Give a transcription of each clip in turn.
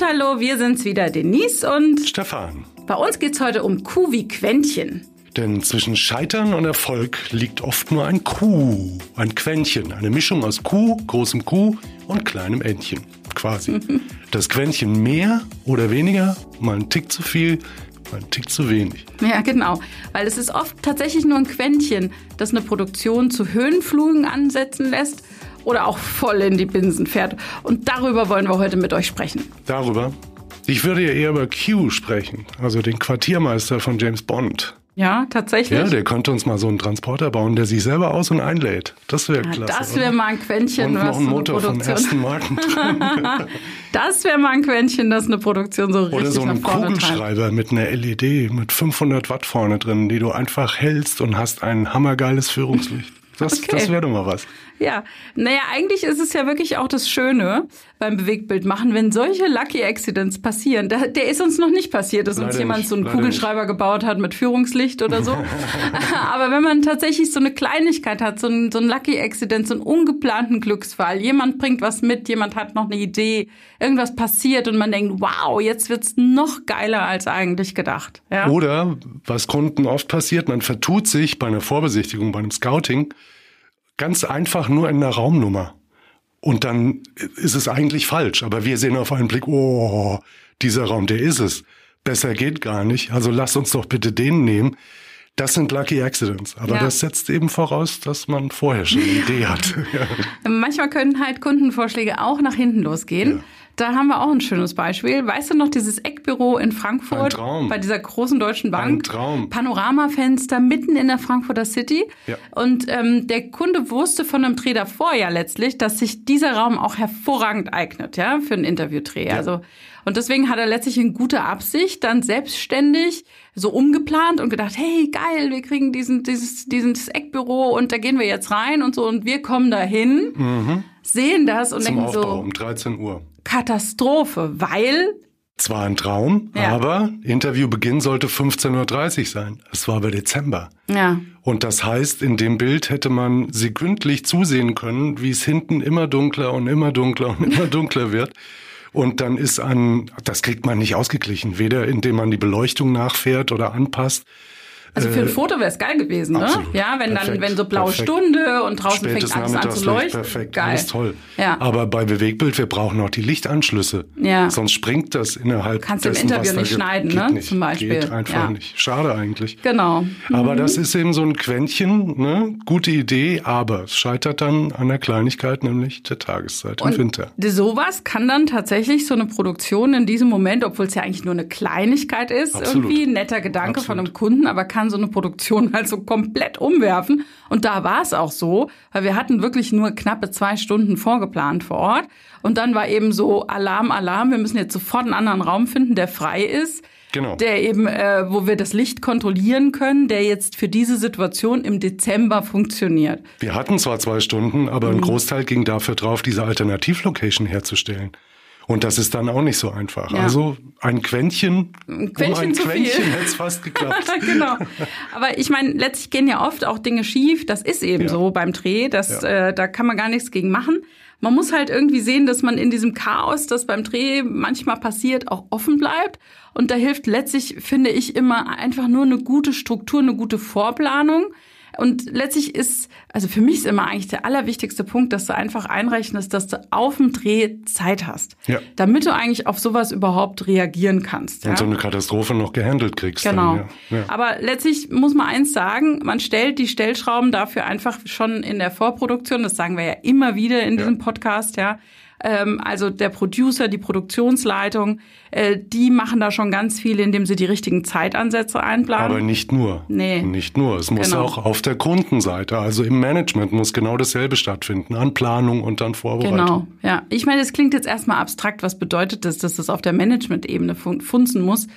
und hallo, wir sind's wieder, Denise und Stefan. Bei uns geht's heute um Kuh wie Quäntchen. Denn zwischen Scheitern und Erfolg liegt oft nur ein Kuh, ein Quäntchen, eine Mischung aus Kuh, großem Kuh und kleinem Entchen, quasi. Das Quäntchen mehr oder weniger, mal ein Tick zu viel, mal ein Tick zu wenig. Ja, genau. Weil es ist oft tatsächlich nur ein Quäntchen, das eine Produktion zu Höhenflugen ansetzen lässt oder auch voll in die Binsen fährt. Und darüber wollen wir heute mit euch sprechen. Darüber? Ich würde ja eher über Q sprechen, also den Quartiermeister von James Bond. Ja, tatsächlich. Ja, der könnte uns mal so einen Transporter bauen, der sich selber aus- und einlädt. Das wäre ja, klasse. Das wäre mal ein Quäntchen, und was noch ein Motor von ersten Marken drin. das wäre mal ein Quäntchen, das eine Produktion so richtig Oder so vorne Kugelschreiber treibt. mit einer LED mit 500 Watt vorne drin, die du einfach hältst und hast ein hammergeiles Führungslicht. Das, Okay. das wäre doch mal was. Ja, naja, eigentlich ist es ja wirklich auch das Schöne beim Bewegtbild machen, wenn solche Lucky Accidents passieren. Der, der ist uns noch nicht passiert, dass uns Leider jemand nicht, so einen Kugelschreiber gebaut hat mit Führungslicht oder so. Aber wenn man tatsächlich so eine Kleinigkeit hat, so ein, so ein Lucky Accident, so einen ungeplanten Glücksfall, jemand bringt was mit, jemand hat noch eine Idee, irgendwas passiert und man denkt, wow, jetzt wird's noch geiler als eigentlich gedacht. Ja? Oder, was Kunden oft passiert, man vertut sich bei einer Vorbesichtigung, bei einem Scouting, ganz einfach nur in einer Raumnummer. Und dann ist es eigentlich falsch. Aber wir sehen auf einen Blick, oh, dieser Raum, der ist es. Besser geht gar nicht. Also lasst uns doch bitte den nehmen. Das sind Lucky Accidents. Aber Ja. das setzt eben voraus, dass man vorher schon eine Idee hat. Manchmal können halt Kundenvorschläge auch nach hinten losgehen. Ja. Da haben wir auch ein schönes Beispiel. Weißt du noch, dieses Eckbüro in Frankfurt Ein Traum. bei dieser großen deutschen Bank? Ein Traum. Panoramafenster mitten in der Frankfurter City. Ja. Und ähm, der Kunde wusste von einem Dreh davor ja letztlich, dass sich dieser Raum auch hervorragend eignet, ja, für einen Interviewdreh. Also und deswegen hat er letztlich in guter Absicht dann selbstständig so umgeplant und gedacht, hey, geil, wir kriegen diesen, dieses, dieses Eckbüro und da gehen wir jetzt rein und so und wir kommen dahin, sehen das und Mhm. Zum denken Aufbau so, um 13 Uhr. Katastrophe, weil Zwar ein Traum, Ja. aber Interviewbeginn sollte 15.30 Uhr sein. Es war aber Dezember. ja, Und das heißt, in dem Bild hätte man sekündlich zusehen können, wie es hinten immer dunkler und immer dunkler und immer dunkler wird. Und dann ist an, das kriegt man nicht ausgeglichen, weder indem man die Beleuchtung nachfährt oder anpasst. Also für ein Foto wäre es geil gewesen, ne? Äh, absolut. Ja, wenn dann, Perfekt. wenn so blaue Perfekt. Stunde und draußen fängt Spätes alles an zu leuchten. perfekt, Geil. alles toll. Ja. Aber bei Bewegbild, wir brauchen auch die Lichtanschlüsse. Ja. Sonst springt das innerhalb Kannst du im dessen, Interview nicht schneiden, ne? Nicht. Zum Beispiel. Geht einfach Ja. nicht. Schade eigentlich. Genau. Aber das ist eben so ein Quäntchen, ne? Gute Idee, aber es scheitert dann an der Kleinigkeit, nämlich der Tageszeit im Winter. Sowas kann dann tatsächlich so eine Produktion in diesem Moment, obwohl es ja eigentlich nur eine Kleinigkeit ist, Absolut. irgendwie ein netter Gedanke von Absolut. einem Kunden, aber kann so eine Produktion halt so komplett umwerfen. Und da war es auch so, weil wir hatten wirklich nur knappe zwei Stunden vorgeplant vor Ort. Und dann war eben so Alarm, Alarm, wir müssen jetzt sofort einen anderen Raum finden, der frei ist. Genau. Der eben, äh, wo wir das Licht kontrollieren können, der jetzt für diese Situation im Dezember funktioniert. Wir hatten zwar zwei Stunden, aber Mhm. ein Großteil ging dafür drauf, diese Alternativlocation herzustellen. Und das ist dann auch nicht so einfach. Ja. Also ein Quäntchen, ein Quäntchen um ein. Quäntchen hätte es fast geklappt. genau. Aber ich meine, letztlich gehen ja oft auch Dinge schief. Das ist eben Ja. so beim Dreh. Das, Ja. äh, da kann man gar nichts gegen machen. Man muss halt irgendwie sehen, dass man in diesem Chaos, das beim Dreh manchmal passiert, auch offen bleibt. Und da hilft letztlich, finde ich, immer einfach nur eine gute Struktur, eine gute Vorplanung. Und letztlich ist, also für mich ist immer eigentlich der allerwichtigste Punkt, dass du einfach einrechnest, dass du auf dem Dreh Zeit hast. Ja. Damit du eigentlich auf sowas überhaupt reagieren kannst. Und ja? so eine Katastrophe noch gehandelt kriegst. Genau. Dann, ja. Aber letztlich muss man eins sagen, man stellt die Stellschrauben dafür einfach schon in der Vorproduktion, das sagen wir ja immer wieder in diesem Podcast, ja. Ähm, also der Producer, die Produktionsleitung, äh, die machen da schon ganz viel, indem sie die richtigen Zeitansätze einplanen. Aber nicht nur. Nee. Nicht nur. Es muss Genau. auch auf der Kundenseite, also im Management muss genau dasselbe stattfinden. An Planung und dann Vorbereitung. Genau, ja. Ich meine, es klingt jetzt erstmal abstrakt. Was bedeutet das, dass das auf der Management-Ebene fun funzen muss?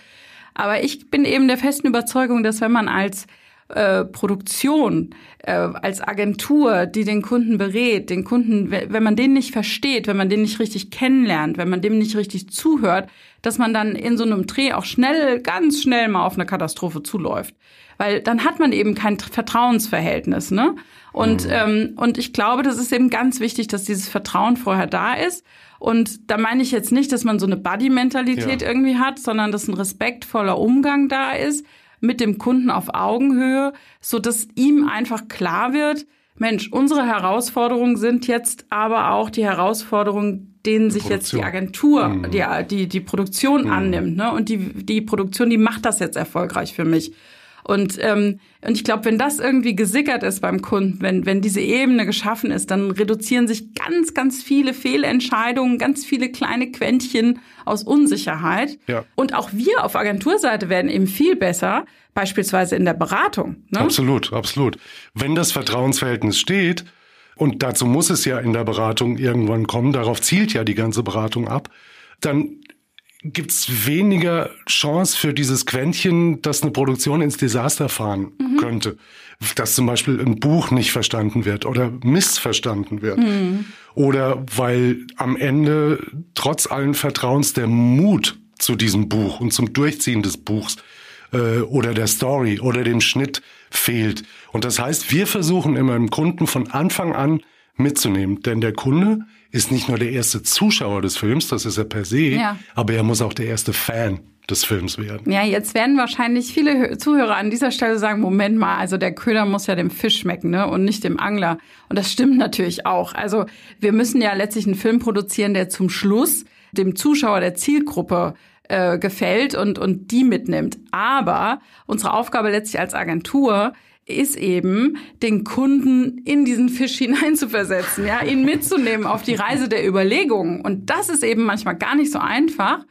Aber ich bin eben der festen Überzeugung, dass wenn man als äh, Produktion, äh, als Agentur, die den Kunden berät, den Kunden, wenn man den nicht versteht, wenn man den nicht richtig kennenlernt, wenn man dem nicht richtig zuhört, dass man dann in so einem Dreh auch schnell, ganz schnell mal auf eine Katastrophe zuläuft. Weil dann hat man eben kein Vertrauensverhältnis, ne? Und, mhm. ähm, und ich glaube, das ist eben ganz wichtig, dass dieses Vertrauen vorher da ist. Und da meine ich jetzt nicht, dass man so eine Buddy-Mentalität ja. irgendwie hat, sondern dass ein respektvoller Umgang da ist mit dem Kunden auf Augenhöhe, so dass ihm einfach klar wird, Mensch, unsere Herausforderungen sind jetzt aber auch die Herausforderungen, denen sich Produktion. jetzt die Agentur, mhm. die, die, die Produktion mhm. annimmt. Ne? Und die, die Produktion, die macht das jetzt erfolgreich für mich. Und, ähm, und ich glaube, wenn das irgendwie gesickert ist beim Kunden, wenn, wenn diese Ebene geschaffen ist, dann reduzieren sich ganz, ganz viele Fehlentscheidungen, ganz viele kleine Quäntchen aus Unsicherheit. Ja. Und auch wir auf Agenturseite werden eben viel besser, beispielsweise in der Beratung. Ne? Absolut, absolut. Wenn das Vertrauensverhältnis steht, und dazu muss es ja in der Beratung irgendwann kommen, darauf zielt ja die ganze Beratung ab, dann gibt's weniger Chance für dieses Quäntchen, dass eine Produktion ins Desaster fahren mhm. könnte. Dass zum Beispiel ein Buch nicht verstanden wird oder missverstanden wird. Mhm. Oder weil am Ende trotz allen Vertrauens der Mut zu diesem Buch und zum Durchziehen des Buchs äh, oder der Story oder dem Schnitt fehlt. Und das heißt, wir versuchen immer im Kunden von Anfang an mitzunehmen. Denn der Kunde ist nicht nur der erste Zuschauer des Films, das ist er per se, ja. aber er muss auch der erste Fan des Films werden. Ja, jetzt werden wahrscheinlich viele Zuhörer an dieser Stelle sagen, Moment mal, also der Köder muss ja dem Fisch schmecken, ne, und nicht dem Angler. Und das stimmt natürlich auch. Also wir müssen ja letztlich einen Film produzieren, der zum Schluss dem Zuschauer der Zielgruppe äh, gefällt und, und die mitnimmt. Aber unsere Aufgabe letztlich als Agentur ist eben, den Kunden in diesen Fisch hineinzuversetzen, ja, ihn mitzunehmen auf die Reise der Überlegungen. Und das ist eben manchmal gar nicht so einfach.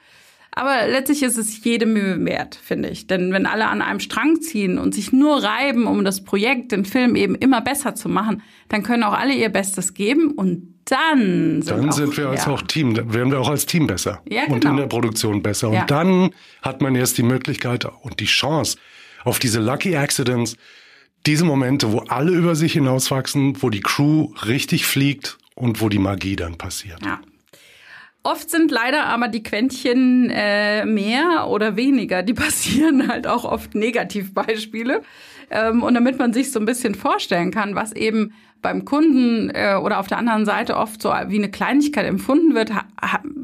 Aber letztlich ist es jede Mühe wert, finde ich. Denn wenn alle an einem Strang ziehen und sich nur reiben, um das Projekt, den Film eben immer besser zu machen, dann können auch alle ihr Bestes geben und dann sind, dann sind wir als auch Team, dann werden wir auch als Team besser ja, genau. und in der Produktion besser. Ja. Und dann hat man erst die Möglichkeit und die Chance auf diese Lucky Accidents, diese Momente, wo alle über sich hinauswachsen, wo die Crew richtig fliegt und wo die Magie dann passiert. Ja. Oft sind leider aber die Quäntchen äh, mehr oder weniger, die passieren halt auch oft Negativbeispiele. Ähm, und damit man sich so ein bisschen vorstellen kann, was eben beim Kunden äh, oder auf der anderen Seite oft so wie eine Kleinigkeit empfunden wird,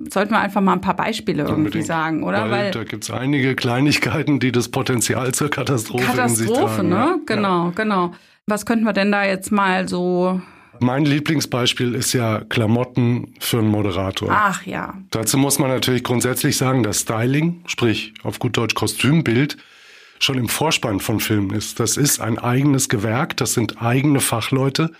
sollten wir einfach mal ein paar Beispiele irgendwie Unbedingt. sagen, oder? Weil, Weil da gibt es einige Kleinigkeiten, die das Potenzial zur Katastrophe, Katastrophe in sich tragen. ne? Genau, ja. genau. Was könnten wir denn da jetzt mal so mein Lieblingsbeispiel ist ja Klamotten für einen Moderator. Ach ja. Dazu muss man natürlich grundsätzlich sagen, dass Styling, sprich auf gut Deutsch Kostümbild, schon im Vorspann von Filmen ist. Das ist ein eigenes Gewerk, das sind eigene Fachleute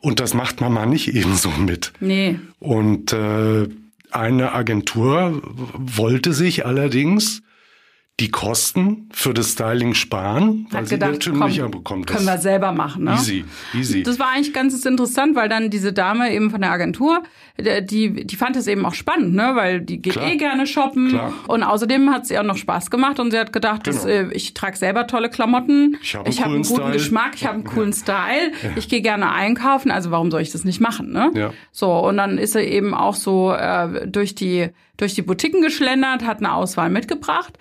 und das macht man mal nicht ebenso mit. Nee. Und äh, eine Agentur wollte sich allerdings die Kosten für das Styling sparen, weil Hat sie gedacht, irrtümlicher komm, bekommt. Können wir selber machen, ne? Easy, easy. Das war eigentlich ganz interessant, weil dann diese Dame eben von der Agentur, die, die fand es eben auch spannend, ne? Weil die geht Klar. eh gerne shoppen. Klar. Und außerdem hat sie auch noch Spaß gemacht und sie hat gedacht, genau. dass, äh, ich trage selber tolle Klamotten, ich habe einen, hab einen, guten Style. Geschmack, ich habe einen coolen ja. Style, ja. ich gehe gerne einkaufen, also warum soll ich das nicht machen, ne? Ja. So, und dann ist sie eben auch so äh, durch die durch die Boutiquen geschlendert, hat eine Auswahl mitgebracht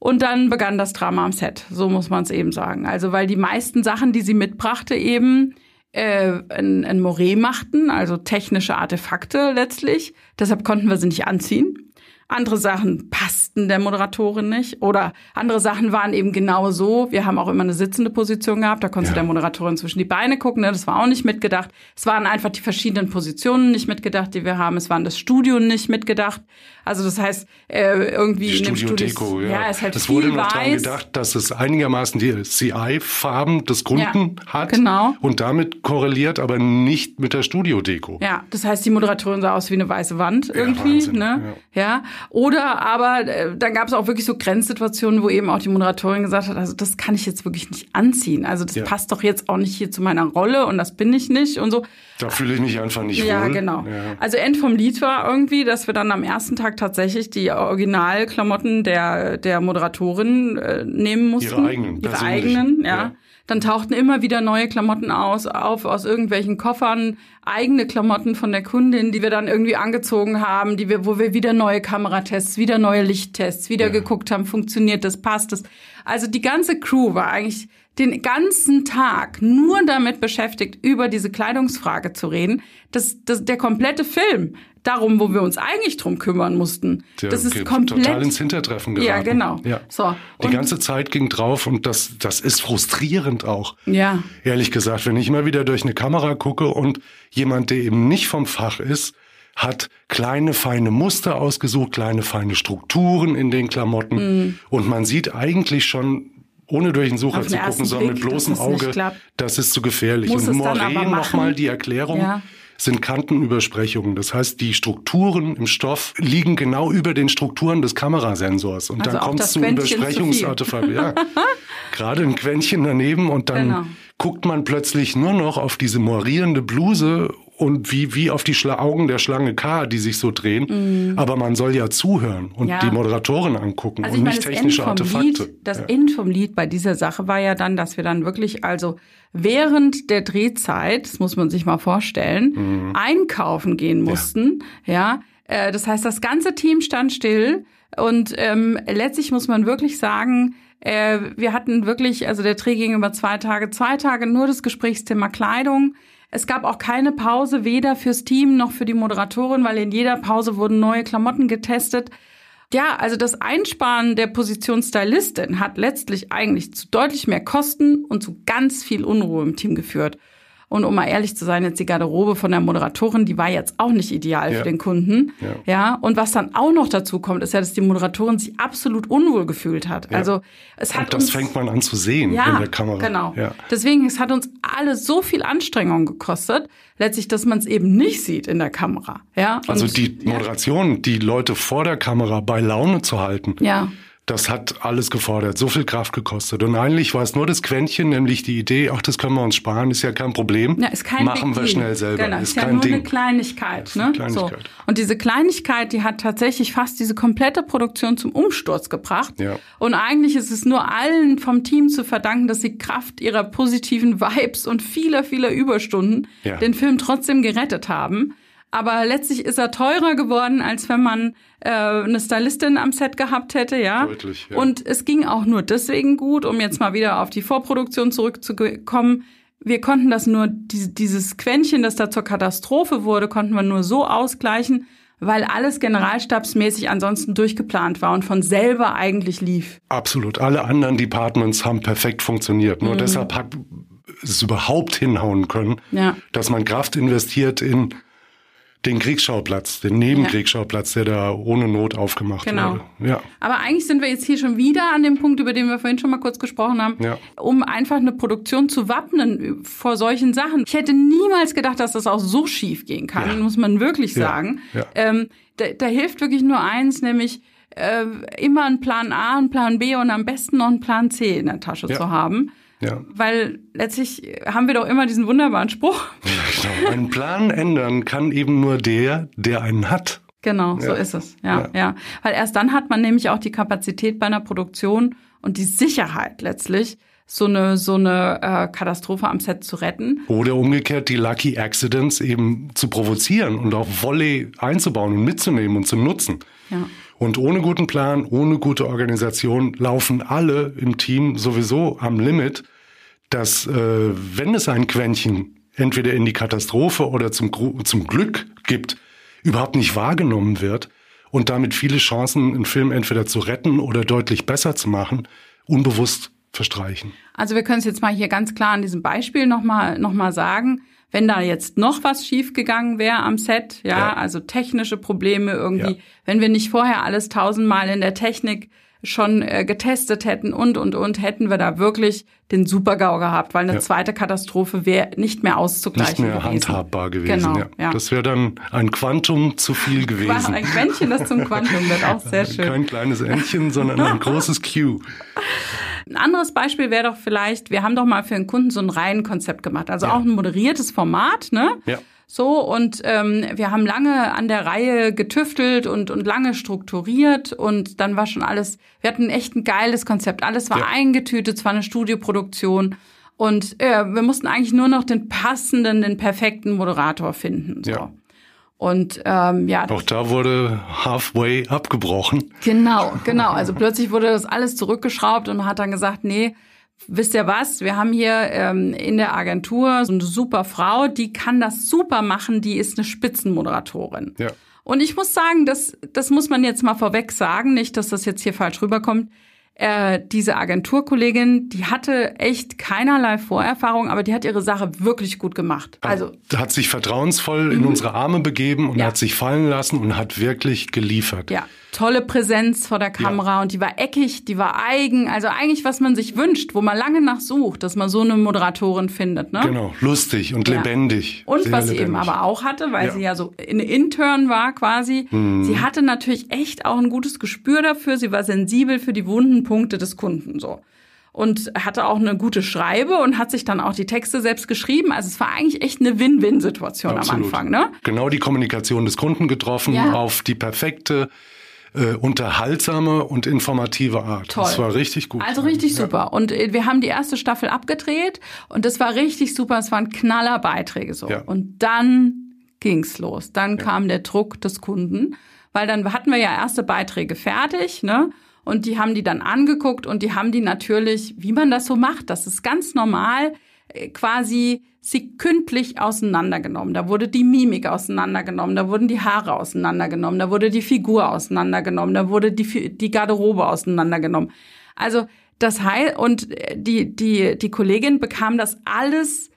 und dann begann das Drama am Set, so muss man es eben sagen. Also weil die meisten Sachen, die sie mitbrachte, eben äh, ein, ein Moret machten, also technische Artefakte letztlich. Deshalb konnten wir sie nicht anziehen. Andere Sachen passten der Moderatorin nicht oder andere Sachen waren eben genau so. Wir haben auch immer eine sitzende Position gehabt, da konnte ja. der Moderatorin zwischen die Beine gucken, ne? das war auch nicht mitgedacht. Es waren einfach die verschiedenen Positionen nicht mitgedacht, die wir haben. Es waren das Studio nicht mitgedacht. Also das heißt, äh, irgendwie die in dem Studio Deko, ja. ja ist halt es wurde noch daran gedacht, dass es einigermaßen die CI-Farben des Kunden ja, hat genau. und damit korreliert, aber nicht mit der Studio Deko. Ja, das heißt, die Moderatorin sah aus wie eine weiße Wand irgendwie, ja, Wahnsinn, ne? Ja. ja. Oder aber äh, dann gab es auch wirklich so Grenzsituationen, wo eben auch die Moderatorin gesagt hat, also das kann ich jetzt wirklich nicht anziehen. Also das ja. passt doch jetzt auch nicht hier zu meiner Rolle und das bin ich nicht und so. Da fühle ich mich einfach nicht ja, wohl. Genau. Ja, genau. Also End vom Lied war irgendwie, dass wir dann am ersten Tag tatsächlich die Originalklamotten der, der Moderatorin äh, nehmen mussten. Ihre eigenen. Ihre eigenen, ja. ja. Dann tauchten immer wieder neue Klamotten aus, auf aus irgendwelchen Koffern, eigene Klamotten von der Kundin, die wir dann irgendwie angezogen haben, die wir, wo wir wieder neue Kameratests, wieder neue Lichttests, wieder ja. geguckt haben, funktioniert das, passt das. Also die ganze Crew war eigentlich den ganzen Tag nur damit beschäftigt, über diese Kleidungsfrage zu reden. Das, das, der komplette Film darum, wo wir uns eigentlich drum kümmern mussten. Ja, das ist komplett total ins Hintertreffen geraten. Ja, genau. Ja. So. Die ganze Zeit ging drauf und das, das ist frustrierend auch. Ja. Ehrlich gesagt, wenn ich immer wieder durch eine Kamera gucke und jemand, der eben nicht vom Fach ist, hat kleine feine Muster ausgesucht, kleine feine Strukturen in den Klamotten mhm. und man sieht eigentlich schon ohne durch den Sucher zu gucken, sondern mit bloßem Auge, das ist zu gefährlich. Muss und Morin nochmal die Erklärung. Ja sind Kantenübersprechungen. Das heißt, die Strukturen im Stoff liegen genau über den Strukturen des Kamerasensors. Und also dann kommt es zu Übersprechungsartefakten. Ja. Gerade ein Quäntchen daneben und dann genau. guckt man plötzlich nur noch auf diese morierende Bluse und wie, wie auf die Schla Augen der Schlange K, die sich so drehen. Mm. Aber man soll ja zuhören und ja. die Moderatorin angucken also und nicht technische Artefakte. Lied, das ja. End vom Lied bei dieser Sache war ja dann, dass wir dann wirklich also während der Drehzeit, das muss man sich mal vorstellen, mm. einkaufen gehen mussten. Ja, ja äh, das heißt, das ganze Team stand still und ähm, letztlich muss man wirklich sagen, äh, wir hatten wirklich, also der Dreh ging über zwei Tage, zwei Tage nur das Gesprächsthema Kleidung. Es gab auch keine Pause, weder fürs Team noch für die Moderatorin, weil in jeder Pause wurden neue Klamotten getestet. Ja, also das Einsparen der Position Stylistin hat letztlich eigentlich zu deutlich mehr Kosten und zu ganz viel Unruhe im Team geführt. Und um mal ehrlich zu sein, jetzt die Garderobe von der Moderatorin, die war jetzt auch nicht ideal ja. für den Kunden. Ja. ja. Und was dann auch noch dazu kommt, ist ja, dass die Moderatorin sich absolut unwohl gefühlt hat. Ja. Also es hat Und das uns, fängt man an zu sehen in der Kamera. Genau. Ja. Deswegen, es hat uns alle so viel Anstrengung gekostet, letztlich, dass man es eben nicht sieht in der Kamera. Ja. Also Und, also die Moderation, die Leute vor der Kamera bei Laune zu halten. Ja das hat alles gefordert, so viel Kraft gekostet. Und eigentlich war es nur das Quäntchen, nämlich die Idee, ach, das können wir uns sparen, ist ja kein Problem. Ja, ist kein Machen wir schnell selber. Genau, ist, ist ja kein nur Ding. eine Kleinigkeit. Ne? Eine Kleinigkeit. So. Und diese Kleinigkeit, die hat tatsächlich fast diese komplette Produktion zum Umsturz gebracht. Ja. Und eigentlich ist es nur allen vom Team zu verdanken, dass sie Kraft ihrer positiven Vibes und vieler, vieler Überstunden ja. den Film trotzdem gerettet haben. Aber letztlich ist er teurer geworden, als wenn man äh, eine Stylistin am Set gehabt hätte, ja. Deutlich, ja. Und es ging auch nur deswegen gut, um jetzt mal wieder auf die Vorproduktion zurückzukommen. Wir konnten das nur, dieses Quäntchen, das da zur Katastrophe wurde, konnten wir nur so ausgleichen, weil alles generalstabsmäßig ansonsten durchgeplant war und von selber eigentlich lief. Absolut. Alle anderen Departments haben perfekt funktioniert. Nur mhm. deshalb hat es überhaupt hinhauen können, ja. dass man Kraft investiert in den Kriegsschauplatz, den Nebenkriegsschauplatz, der da ohne Not aufgemacht genau. wurde. Ja. Aber eigentlich sind wir jetzt hier schon wieder an dem Punkt, über den wir vorhin schon mal kurz gesprochen haben, ja. um einfach eine Produktion zu wappnen vor solchen Sachen. Ich hätte niemals gedacht, dass das auch so schief gehen kann, ja. muss man wirklich sagen. Ja. Ähm, da, da hilft wirklich nur eins, nämlich äh, immer einen Plan A, einen Plan B und am besten noch einen Plan C in der Tasche zu haben. Ja. Weil letztlich haben wir doch immer diesen wunderbaren Spruch. Ja, genau. Einen Plan ändern kann eben nur der, der einen hat. Genau, ja. so ist es. Ja, ja, ja. Weil erst dann hat man nämlich auch die Kapazität bei einer Produktion und die Sicherheit letztlich, so eine so eine äh, Katastrophe am Set zu retten. Oder umgekehrt die Lucky Accidents eben zu provozieren und auch Volley einzubauen und mitzunehmen und zu nutzen. Ja. Und ohne guten Plan, ohne gute Organisation laufen alle im Team sowieso am Limit, dass äh, wenn es ein Quäntchen entweder in die Katastrophe oder zum, zum Glück gibt, überhaupt nicht wahrgenommen wird und damit viele Chancen, einen Film entweder zu retten oder deutlich besser zu machen, unbewusst verstreichen. Also wir können es jetzt mal hier ganz klar an diesem Beispiel nochmal noch mal sagen. Wenn da jetzt noch was schiefgegangen wäre am Set, ja, ja, also technische Probleme irgendwie, ja. wenn wir nicht vorher alles tausendmal in der Technik schon äh, getestet hätten und, und, und, hätten wir da wirklich den Super-GAU gehabt, weil eine ja. zweite Katastrophe wäre nicht mehr auszugleichen Nicht mehr gewesen. handhabbar gewesen, Genau, ja. ja. Das wäre dann ein Quantum zu viel gewesen. Ein Quäntchen, das zum Quantum wird, auch sehr schön. Kein kleines Entchen, sondern ein großes Q. Ein anderes Beispiel wäre doch vielleicht, wir haben doch mal für einen Kunden so ein Reihenkonzept gemacht, also Ja. auch ein moderiertes Format, ne? Ja. So, und ähm, wir haben lange an der Reihe getüftelt und, und lange strukturiert und dann war schon alles, wir hatten echt ein geiles Konzept. Alles war Ja. eingetütet, es war eine Studioproduktion und äh, wir mussten eigentlich nur noch den passenden, den perfekten Moderator finden. So. Ja. Und ähm, ja, Auch da wurde halfway abgebrochen. Genau, genau. Also plötzlich wurde das alles zurückgeschraubt und man hat dann gesagt, nee, wisst ihr was, wir haben hier ähm, in der Agentur so eine super Frau, die kann das super machen, die ist eine Spitzenmoderatorin. Ja. Und ich muss sagen, das, das muss man jetzt mal vorweg sagen, nicht, dass das jetzt hier falsch rüberkommt. Äh, diese Agenturkollegin, die hatte echt keinerlei Vorerfahrung, aber die hat ihre Sache wirklich gut gemacht. Also Hat sich vertrauensvoll in unsere Arme begeben und Ja. hat sich fallen lassen und hat wirklich geliefert. Ja, tolle Präsenz vor der Kamera und die war eckig, die war eigen, also eigentlich was man sich wünscht, wo man lange nach sucht, dass man so eine Moderatorin findet, ne? Genau, lustig und Ja. lebendig. Und Sehr was sie eben lebendig. aber auch hatte, weil Ja. Sie ja so eine Intern war quasi, sie hatte natürlich echt auch ein gutes Gespür dafür, sie war sensibel für die wunden Punkte des Kunden so. Und hatte auch eine gute Schreibe und hat sich dann auch die Texte selbst geschrieben. Also es war eigentlich echt eine Win-Win-Situation am. Anfang, ne? Genau die Kommunikation des Kunden getroffen Ja. auf die perfekte, äh, unterhaltsame und informative Art. Toll. Das war richtig gut. Also richtig Ja. super. Und äh, wir haben die erste Staffel abgedreht und das war richtig super. Es waren Knallerbeiträge so. Ja. Und dann ging's los. Dann kam der Druck des Kunden, weil dann hatten wir ja erste Beiträge fertig, ne? Und die haben die dann angeguckt und die haben die natürlich, wie man das so macht, das ist ganz normal, quasi sekündlich auseinandergenommen. Da wurde die Mimik auseinandergenommen, da wurden die Haare auseinandergenommen, da wurde die Figur auseinandergenommen, da wurde die, die Garderobe auseinandergenommen. Also das heißt, und äh, die, die, die Kollegin bekam das alles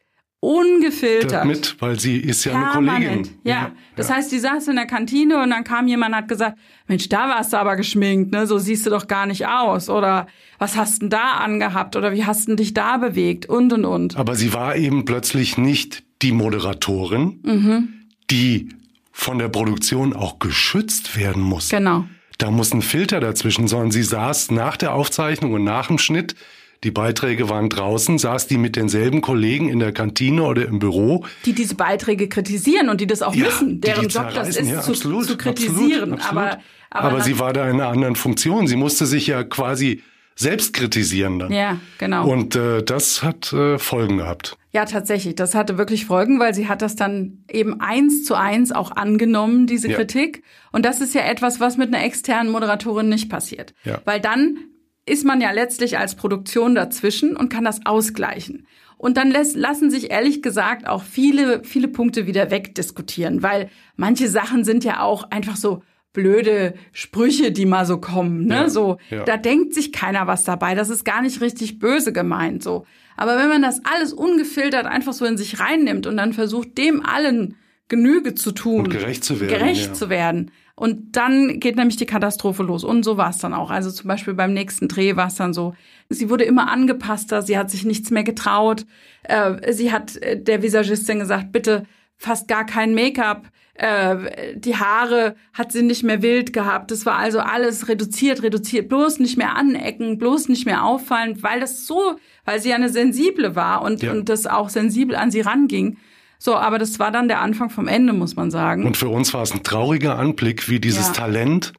ungefiltert. mit, weil sie ist ja eine Permanent. Kollegin. Ja. Das heißt, die saß in der Kantine und dann kam jemand und hat gesagt, Mensch, da warst du aber geschminkt, ne? So siehst du doch gar nicht aus. Oder was hast denn da angehabt? Oder wie hast denn dich da bewegt? Und und und. Aber sie war eben plötzlich nicht die Moderatorin, Mhm. die von der Produktion auch geschützt werden muss. Genau. Da muss ein Filter dazwischen, sondern sie saß nach der Aufzeichnung und nach dem Schnitt, die Beiträge waren draußen, saß die mit denselben Kollegen in der Kantine oder im Büro. Die diese Beiträge kritisieren und die das auch Ja, müssen, die deren Job das ist, ja, zu, absolut, zu kritisieren. Absolut, absolut. Aber, aber, aber sie war da in einer anderen Funktion. Sie musste sich ja quasi selbst kritisieren dann. Ja, genau. Und äh, das hat äh, Folgen gehabt. Ja, tatsächlich. Das hatte wirklich Folgen, weil sie hat das dann eben eins zu eins auch angenommen, diese Ja. Kritik. Und das ist ja etwas, was mit einer externen Moderatorin nicht passiert. Ja. Weil dann ist man ja letztlich als Produktion dazwischen und kann das ausgleichen. Und dann lässt, lassen sich ehrlich gesagt auch viele, viele Punkte wieder wegdiskutieren, weil manche Sachen sind ja auch einfach so blöde Sprüche, die mal so kommen, ne? Ja, so, ja. da denkt sich keiner was dabei. Das ist gar nicht richtig böse gemeint, so. Aber wenn man das alles ungefiltert einfach so in sich reinnimmt und dann versucht, dem allen Genüge zu tun. Und gerecht zu werden, Gerecht ja. zu werden. Und dann geht nämlich die Katastrophe los. Und so war es dann auch. Also zum Beispiel beim nächsten Dreh war es dann so, sie wurde immer angepasster, sie hat sich nichts mehr getraut. Äh, sie hat äh, der Visagistin gesagt, bitte fast gar kein Make-up. Äh, die Haare hat sie nicht mehr wild gehabt. Das war also alles reduziert, reduziert. Bloß nicht mehr anecken, bloß nicht mehr auffallen, weil das so, weil sie ja eine Sensible war und, Ja. und das auch sensibel an sie ranging. So, aber das war dann der Anfang vom Ende, muss man sagen. Und für uns war es ein trauriger Anblick, wie dieses Ja. Talent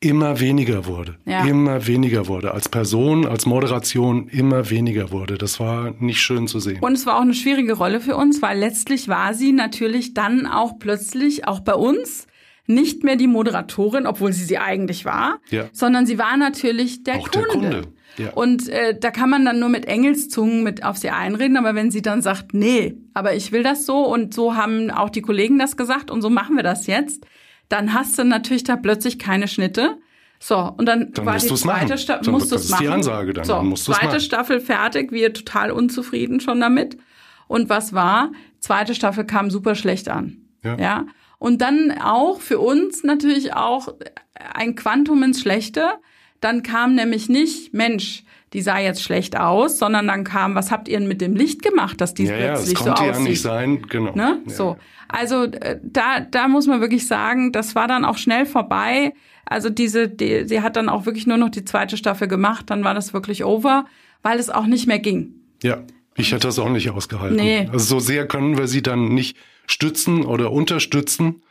immer weniger wurde. Ja. Immer weniger wurde. Als Person, als Moderation immer weniger wurde. Das war nicht schön zu sehen. Und es war auch eine schwierige Rolle für uns, weil letztlich war sie natürlich dann auch plötzlich, auch bei uns, nicht mehr die Moderatorin, obwohl sie sie eigentlich war, Ja. sondern sie war natürlich der Auch der Kunde. Kunde, ja. Und äh, da kann man dann nur mit Engelszungen mit auf sie einreden, aber wenn sie dann sagt, nee, aber ich will das so und so haben auch die Kollegen das gesagt und so machen wir das jetzt, dann hast du natürlich da plötzlich keine Schnitte. So, und dann, Dann war musst die zweite machen. Staffel, musst das du's ist die machen. Ansage dann. So, Dann musst zweite machen. Staffel fertig, wir total unzufrieden schon damit. Und was war? Zweite Staffel kam super schlecht an. Ja. ja. Und dann auch für uns natürlich auch ein Quantum ins Schlechte, Dann kam nämlich nicht, Mensch, die sah jetzt schlecht aus, sondern dann kam, was habt ihr denn mit dem Licht gemacht, dass die ja, plötzlich ja, so aussieht? ja nicht sein, genau. Ne? Ja, so. Also äh, da, da muss man wirklich sagen, das war dann auch schnell vorbei. Also diese, die, sie hat dann auch wirklich nur noch die zweite Staffel gemacht, dann war das wirklich over, weil es auch nicht mehr ging. Ja, ich hätte das auch nicht ausgehalten. Nee. Also so sehr können wir sie dann nicht stützen oder unterstützen,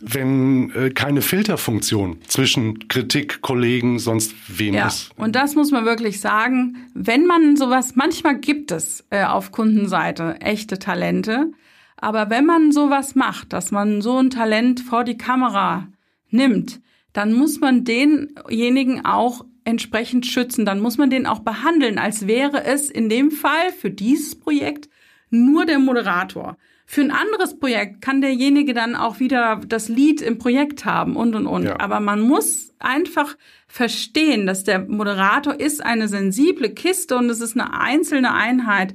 wenn äh, keine Filterfunktion zwischen Kritik, Kollegen, sonst wem Ja, ist. und das muss man wirklich sagen. Wenn man sowas, manchmal gibt es äh, auf Kundenseite echte Talente, aber wenn man sowas macht, dass man so ein Talent vor die Kamera nimmt, dann muss man denjenigen auch entsprechend schützen. Dann muss man den auch behandeln, als wäre es in dem Fall für dieses Projekt nur der Moderator. Für ein anderes Projekt kann derjenige dann auch wieder das Lied im Projekt haben und und und. Ja. Aber man muss einfach verstehen, dass der Moderator ist eine sensible Kiste und es ist eine einzelne Einheit.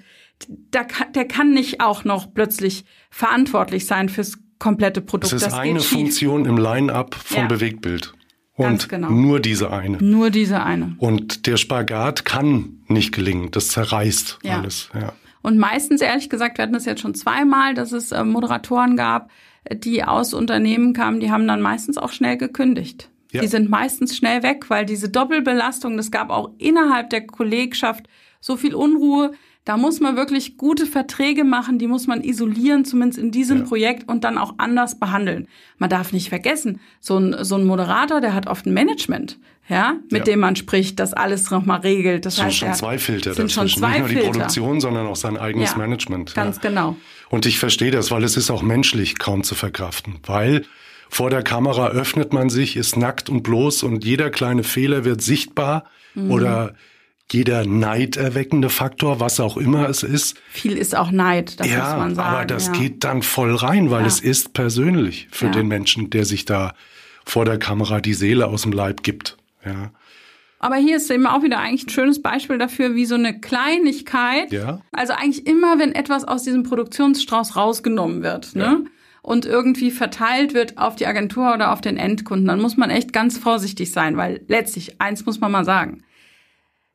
Da kann, der kann nicht auch noch plötzlich verantwortlich sein fürs komplette Produkt. Es ist das eine. Funktion im Line-up vom Ja. Bewegtbild. Und genau. nur diese eine. Nur diese eine. Und der Spagat kann nicht gelingen. Das zerreißt Ja. alles. Ja. Und meistens, ehrlich gesagt, wir hatten das jetzt schon zweimal, dass es äh, Moderatoren gab, die aus Unternehmen kamen, die haben dann meistens auch schnell gekündigt. Ja. Die sind meistens schnell weg, weil diese Doppelbelastung, das gab auch innerhalb der Kollegschaft so viel Unruhe. Da muss man wirklich gute Verträge machen, die muss man isolieren, zumindest in diesem Ja. Projekt und dann auch anders behandeln. Man darf nicht vergessen, so ein, so ein Moderator, der hat oft ein Management, ja, mit Ja. dem man spricht, das alles nochmal regelt. Das sind heißt, schon er- zwei Filter sind schon zwei Nicht nur die Filter. Produktion, sondern auch sein eigenes Ja, Management. Ganz genau. Und ich verstehe das, weil es ist auch menschlich kaum zu verkraften. Weil vor der Kamera öffnet man sich, ist nackt und bloß und jeder kleine Fehler wird sichtbar Mhm. oder jeder neiderweckende Faktor, was auch immer es ist. Viel ist auch Neid, das ja, muss man sagen. aber das ja. geht dann voll rein, weil Ja. es ist persönlich für Ja. den Menschen, der sich da vor der Kamera die Seele aus dem Leib gibt. Ja. Aber hier ist eben auch wieder eigentlich ein schönes Beispiel dafür, wie so eine Kleinigkeit, Ja. also eigentlich immer, wenn etwas aus diesem Produktionsstrauß rausgenommen wird, ne? Und irgendwie verteilt wird auf die Agentur oder auf den Endkunden, dann muss man echt ganz vorsichtig sein, weil letztlich, eins muss man mal sagen,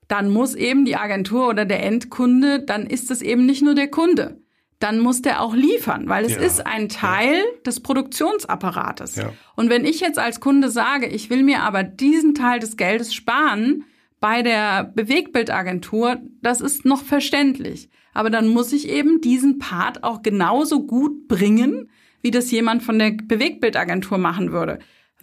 dann muss eben die Agentur oder der Endkunde, dann ist es eben nicht nur der Kunde. Dann muss der auch liefern, weil es Ja. ist ein Teil des Produktionsapparates. Ja. Und wenn ich jetzt als Kunde sage, ich will mir aber diesen Teil des Geldes sparen bei der Bewegbildagentur, das ist noch verständlich. Aber dann muss ich eben diesen Part auch genauso gut bringen, wie das jemand von der Bewegbildagentur machen würde.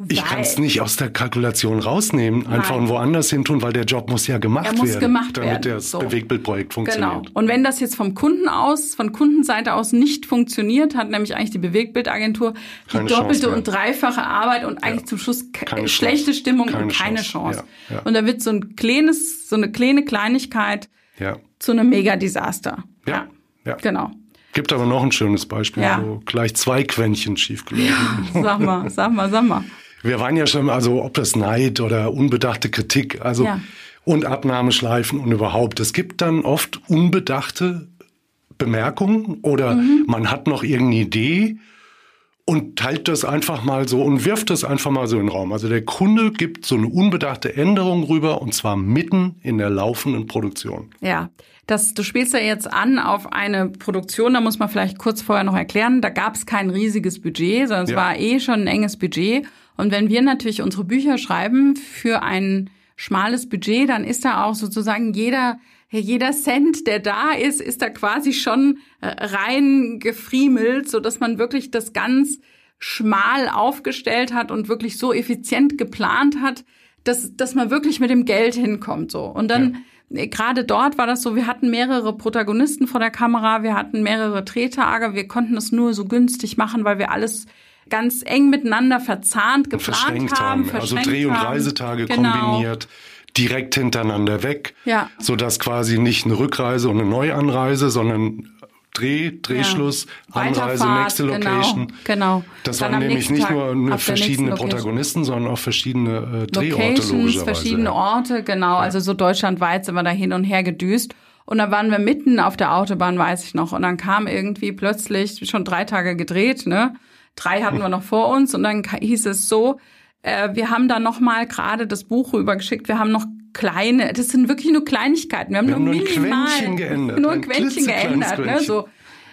Ich kann es nicht aus der Kalkulation rausnehmen, einfach Nein. woanders hin tun, weil der Job muss ja gemacht Er muss werden, gemacht damit werden, das so. Bewegtbildprojekt Genau. funktioniert. Und wenn das jetzt vom Kunden aus, von Kundenseite aus nicht funktioniert, hat nämlich eigentlich die Bewegbildagentur die Keine doppelte und dreifache Arbeit und eigentlich zum Schluss ke- Keine schlechte Chance. Stimmung Keine und keine Chance. Chance. Ja, ja. Und da wird so ein kleines, so eine kleine Kleinigkeit Ja. zu einem Megadesaster. Ja. Ja. Genau. Gibt aber noch ein schönes Beispiel, Ja. wo gleich zwei Quäntchen schiefgelaufen. Sag mal, sag mal, sag mal. Wir waren ja schon, also ob das Neid oder unbedachte Kritik, also Ja. und Abnahmeschleifen und überhaupt. Es gibt dann oft unbedachte Bemerkungen oder Mhm. man hat noch irgendeine Idee und teilt das einfach mal so und wirft das einfach mal so in den Raum. Also der Kunde gibt so eine unbedachte Änderung rüber und zwar mitten in der laufenden Produktion. Ja, das, du spielst ja jetzt an auf eine Produktion, da muss man vielleicht kurz vorher noch erklären, da gab es kein riesiges Budget, sondern es Ja. war eh schon ein enges Budget. Und wenn wir natürlich unsere Bücher schreiben für ein schmales Budget, dann ist da auch sozusagen jeder, jeder Cent, der da ist, ist da quasi schon äh, rein gefriemelt, so dass man wirklich das ganz schmal aufgestellt hat und wirklich so effizient geplant hat, dass, dass man wirklich mit dem Geld hinkommt, so. Und dann, äh, gerade dort war das so, wir hatten mehrere Protagonisten vor der Kamera, wir hatten mehrere Drehtage, wir konnten es nur so günstig machen, weil wir alles ganz eng miteinander verzahnt geplant verschränkt haben. haben. Also verschränkt Dreh- und haben. Reisetage Genau. kombiniert, direkt hintereinander weg, Ja. sodass quasi nicht eine Rückreise und eine Neuanreise, sondern Dreh, Drehschluss, Ja. Anreise, nächste Location. Genau, genau. Das Dann waren nämlich nicht Tag nur verschiedene. Protagonisten, sondern auch verschiedene äh, Drehorte Locations, verschiedene ja. Orte, genau. Also so deutschlandweit sind wir da hin und her gedüst. Und da waren wir mitten auf der Autobahn, weiß ich noch. Und dann kam irgendwie plötzlich, schon drei Tage gedreht, ne? Drei hatten wir noch vor uns. Und dann hieß es so, Äh, wir haben da nochmal gerade das Buch rübergeschickt. Wir haben noch kleine, das sind wirklich nur Kleinigkeiten. Wir haben, Wir haben nur nur ein minimal, Quäntchen geändert, nur ein Quäntchen geändert. Ne? So,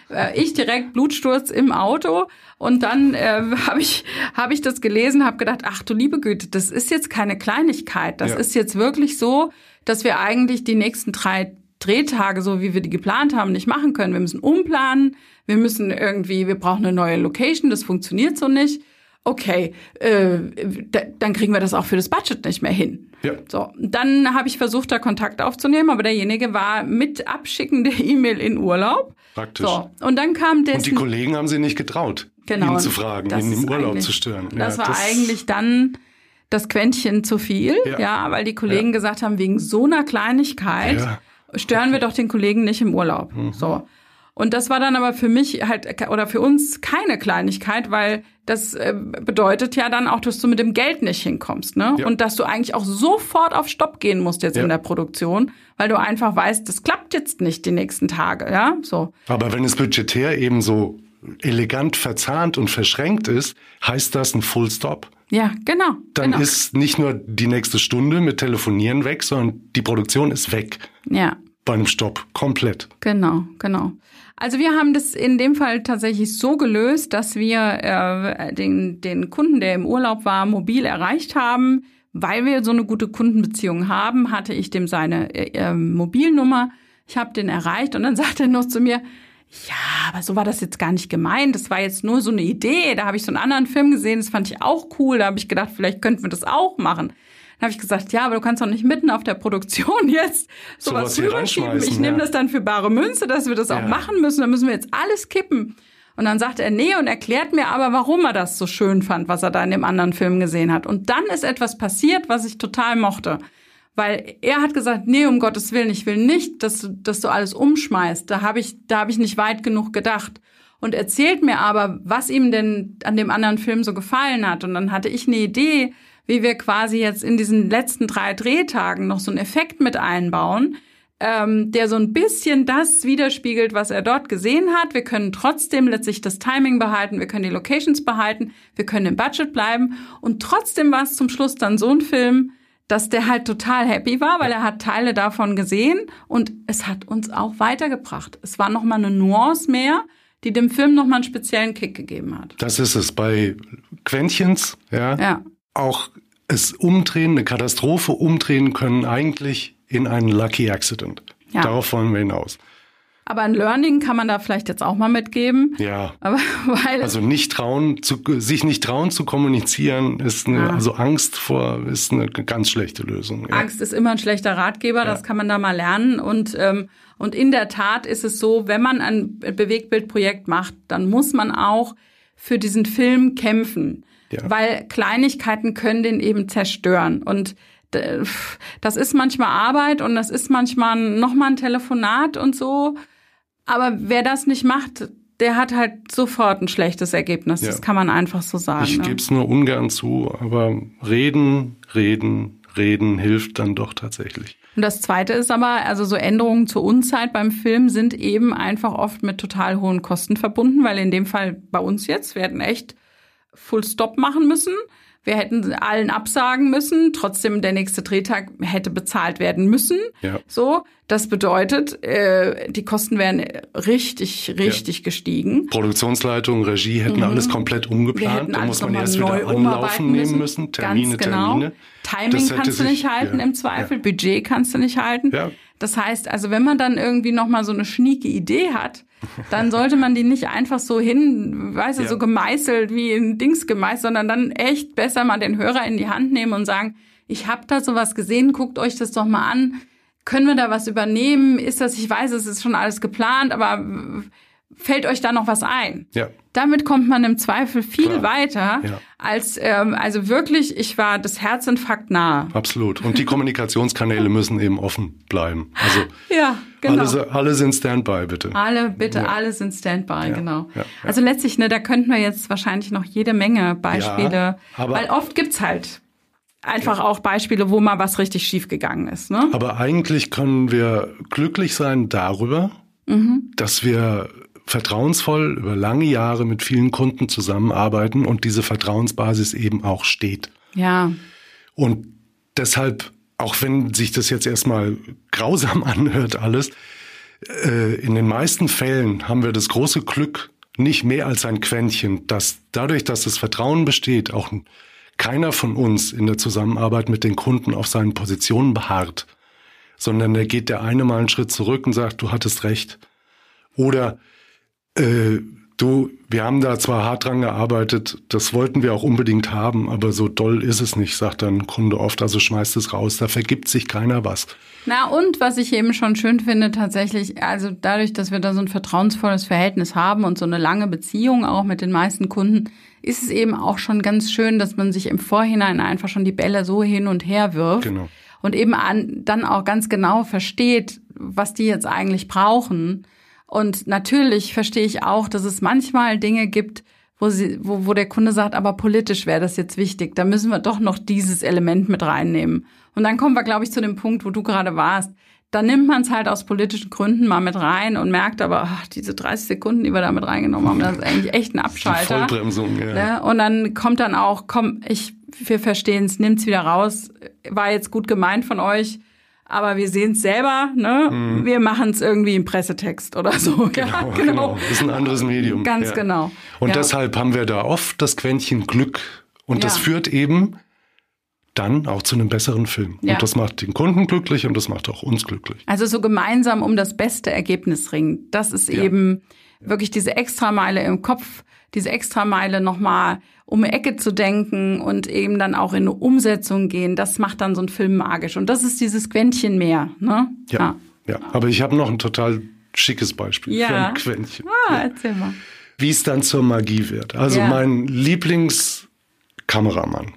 äh, ich direkt Blutsturz im Auto und dann äh, habe ich habe ich das gelesen, habe gedacht, ach du liebe Güte, das ist jetzt keine Kleinigkeit, das Ja. ist jetzt wirklich so, dass wir eigentlich die nächsten drei Drehtage, so wie wir die geplant haben, nicht machen können. Wir müssen umplanen, wir müssen irgendwie, wir brauchen eine neue Location, das funktioniert so nicht. Okay, äh, da, dann kriegen wir das auch für das Budget nicht mehr hin. Ja. So, dann habe ich versucht, da Kontakt aufzunehmen, aber derjenige war mit Abschicken der E-Mail in Urlaub. Praktisch. So, und dann kam dessen, Und die Kollegen haben sie nicht getraut, Genau, ihn zu fragen, das ihn im Urlaub zu stören. Das Ja, war eigentlich dann das Quäntchen zu viel, ja, Ja. weil die Kollegen gesagt haben, wegen so einer Kleinigkeit Ja. Stören wir doch den Kollegen nicht im Urlaub. Mhm. So. Und das war dann aber für mich halt oder für uns keine Kleinigkeit, weil das äh, bedeutet ja dann auch, dass du mit dem Geld nicht hinkommst, ne? Ja. Und dass du eigentlich auch sofort auf Stopp gehen musst jetzt Ja. in der Produktion, weil du einfach weißt, das klappt jetzt nicht die nächsten Tage, ja? So. Aber wenn es budgetär eben so elegant verzahnt und verschränkt ist, heißt das ein Full Stop. Ja, genau. Dann genau. ist nicht nur die nächste Stunde mit Telefonieren weg, sondern die Produktion ist weg ja. bei einem Stopp. Komplett. Genau, genau. Also wir haben das in dem Fall tatsächlich so gelöst, dass wir äh, den, den Kunden, der im Urlaub war, mobil erreicht haben. Weil wir so eine gute Kundenbeziehung haben, hatte ich dem seine äh, äh, Mobilnummer. Ich habe den erreicht und dann sagte er noch zu mir, ja, aber so war das jetzt gar nicht gemeint. Das war jetzt nur so eine Idee. Da habe ich so einen anderen Film gesehen, das fand ich auch cool. Da habe ich gedacht, vielleicht könnten wir das auch machen. Dann habe ich gesagt, ja, aber du kannst doch nicht mitten auf der Produktion jetzt sowas hier rüberschieben. Ich nehme ja. das dann für bare Münze, dass wir das auch Ja. machen müssen. Dann müssen wir jetzt alles kippen. Und dann sagte er, nee, und erklärt mir aber, warum er das so schön fand, was er da in dem anderen Film gesehen hat. Und dann ist etwas passiert, was ich total mochte. Weil er hat gesagt, nee, um Gottes Willen, ich will nicht, dass du, dass du alles umschmeißt. Da habe ich, da habe ich nicht weit genug gedacht. Und erzählt mir aber, was ihm denn an dem anderen Film so gefallen hat. Und dann hatte ich eine Idee, wie wir quasi jetzt in diesen letzten drei Drehtagen noch so einen Effekt mit einbauen, ähm, der so ein bisschen das widerspiegelt, was er dort gesehen hat. Wir können trotzdem letztlich das Timing behalten, wir können die Locations behalten, wir können im Budget bleiben und trotzdem war es zum Schluss dann so ein Film, dass der halt total happy war, weil er hat Teile davon gesehen und es hat uns auch weitergebracht. Es war noch mal eine Nuance mehr, die dem Film noch mal einen speziellen Kick gegeben hat. Das ist es bei Quäntchens, ja. Ja. Auch es umdrehen, eine Katastrophe umdrehen können eigentlich in einen Lucky Accident. Ja. Darauf wollen wir hinaus. Aber ein Learning kann man da vielleicht jetzt auch mal mitgeben. Ja. Aber weil Also nicht trauen, zu, sich nicht trauen zu kommunizieren, ist eine, Ah. also Angst vor, ist eine ganz schlechte Lösung. Ja. Angst ist immer ein schlechter Ratgeber, das kann man da mal lernen. Und, ähm, und in der Tat ist es so, wenn man ein Bewegtbildprojekt macht, dann muss man auch für diesen Film kämpfen. Ja. Weil Kleinigkeiten können den eben zerstören. Und das ist manchmal Arbeit und das ist manchmal nochmal ein Telefonat und so. Aber wer das nicht macht, der hat halt sofort ein schlechtes Ergebnis. Das Ja. kann man einfach so sagen. Ich ne? gebe es nur ungern zu, aber reden, reden, reden hilft dann doch tatsächlich. Und das Zweite ist aber, also so Änderungen zur Unzeit beim Film sind eben einfach oft mit total hohen Kosten verbunden, weil in dem Fall bei uns jetzt, wir hätten echt Full Stop machen müssen. Wir hätten allen absagen müssen. Trotzdem der nächste Drehtag hätte bezahlt werden müssen. Ja. So, das bedeutet, äh, die Kosten wären richtig, richtig gestiegen. Produktionsleitung, Regie hätten alles komplett umgeplant. Mhm. Da muss man erst wieder anlaufen nehmen müssen. Termine, genau. Termine. Timing kannst du nicht halten ja, im Zweifel, ja. Budget kannst du nicht halten. Ja. Das heißt, also wenn man dann irgendwie noch mal so eine schnieke Idee hat, dann sollte man die nicht einfach so hin, weißt du, Ja. so gemeißelt wie ein Dings gemeißelt, sondern dann echt besser mal den Hörer in die Hand nehmen und sagen, ich habe da sowas gesehen, guckt euch das doch mal an. Können wir da was übernehmen? Ist das, ich weiß, es ist schon alles geplant, aber fällt euch da noch was ein? Ja. Damit kommt man im Zweifel viel Klar. weiter Ja. als, ähm, also wirklich, ich war das Herzinfarkt nahe. Absolut. Und die Kommunikationskanäle müssen eben offen bleiben. Also Ja, genau. alle, alle sind Standby, bitte. Alle, bitte, alle sind Standby, genau. ja, ja. Also letztlich, ne, da könnten wir jetzt wahrscheinlich noch jede Menge Beispiele, Ja, aber- weil oft gibt's halt einfach auch Beispiele, wo mal was richtig schief gegangen ist, ne? Aber eigentlich können wir glücklich sein darüber, Mhm. dass wir vertrauensvoll über lange Jahre mit vielen Kunden zusammenarbeiten und diese Vertrauensbasis eben auch steht. Ja. Und deshalb, auch wenn sich das jetzt erstmal grausam anhört alles, äh, in den meisten Fällen haben wir das große Glück, nicht mehr als ein Quäntchen, dass dadurch, dass das Vertrauen besteht, auch keiner von uns in der Zusammenarbeit mit den Kunden auf seinen Positionen beharrt, sondern da geht der eine mal einen Schritt zurück und sagt, du hattest recht. Oder äh, du, wir haben da zwar hart dran gearbeitet, das wollten wir auch unbedingt haben, aber so doll ist es nicht, sagt dann ein Kunde oft, also schmeißt es raus, da vergibt sich keiner was. Na und was ich eben schon schön finde tatsächlich, also dadurch, dass wir da so ein vertrauensvolles Verhältnis haben und so eine lange Beziehung auch mit den meisten Kunden, ist es eben auch schon ganz schön, dass man sich im Vorhinein einfach schon die Bälle so hin und her wirft. Genau. Und eben an, dann auch ganz genau versteht, was die jetzt eigentlich brauchen. Und natürlich verstehe ich auch, dass es manchmal Dinge gibt, wo, sie, wo, wo der Kunde sagt, aber politisch wäre das jetzt wichtig. Da müssen wir doch noch dieses Element mit reinnehmen. Und dann kommen wir, glaube ich, zu dem Punkt, wo du gerade warst. Dann nimmt man es halt aus politischen Gründen mal mit rein und merkt aber, ach, diese 30 Sekunden, die wir da mit reingenommen haben, das ist eigentlich echt ein Abschalter. Die Vollbremsung, ja. Ne? Und dann kommt dann auch, komm, ich, wir verstehen es, nimmt's wieder raus. War jetzt gut gemeint von euch aber wir sehen es selber, ne? Mhm. Wir machen es irgendwie im Pressetext oder so. Genau, ja, genau. genau. Das ist ein anderes Medium. Ganz ja. genau. Und ja. deshalb haben wir da oft das Quäntchen Glück. Und das führt eben dann auch zu einem besseren Film. Und das macht den Kunden glücklich und das macht auch uns glücklich. Also so gemeinsam um das beste Ergebnis ringen. Das ist eben wirklich diese Extrameile im Kopf, diese Extrameile nochmal um die Ecke zu denken und eben dann auch in eine Umsetzung gehen, das macht dann so ein Film magisch. Und das ist dieses Quäntchen mehr. Ne? Ja, ja. ja. Aber ich habe noch ein total schickes Beispiel ja. für ein Quäntchen. Ah, ja. erzähl mal. Wie es dann zur Magie wird. Also mein Lieblingskameramann,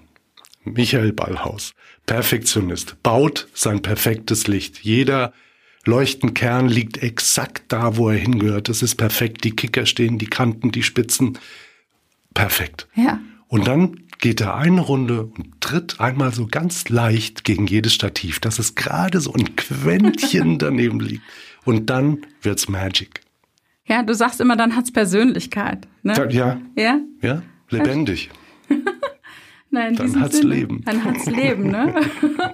Michael Ballhaus, Perfektionist, baut sein perfektes Licht. Jeder Leuchtenkern liegt exakt da, wo er hingehört. Das ist perfekt. Die Kicker stehen, die Kanten, die Spitzen perfekt. Ja. Und dann geht er eine Runde und tritt einmal so ganz leicht gegen jedes Stativ, dass es gerade so ein Quäntchen daneben liegt. Und dann wird's Magic. Ja, du sagst immer, dann hat's Persönlichkeit. Ne? Ja. Ja? Ja, lebendig. Nein, in dann hat's Sinne. Leben. Dann hat's Leben, ne?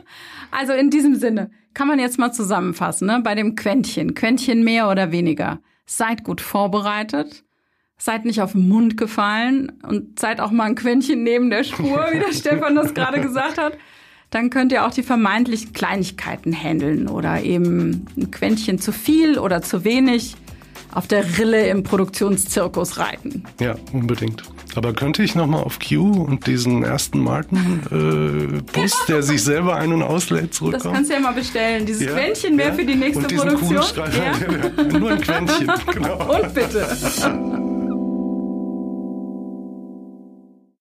also in diesem Sinne kann man jetzt mal zusammenfassen, ne? Bei dem Quäntchen. Quäntchen mehr oder weniger. Seid gut vorbereitet Seid nicht auf den Mund gefallen und seid auch mal ein Quäntchen neben der Spur, wie der Stefan das gerade gesagt hat. Dann könnt ihr auch die vermeintlichen Kleinigkeiten handeln oder eben ein Quäntchen zu viel oder zu wenig auf der Rille im Produktionszirkus reiten. Ja, unbedingt. Aber könnte ich nochmal auf Q und diesen ersten Martin-Bus, äh, der sich selber ein- und auslädt, zurückkommen? Das kannst du ja mal bestellen. Dieses ja, Quäntchen mehr ja. für die nächste und Produktion. Ja. Nur ein Quäntchen, genau. und bitte.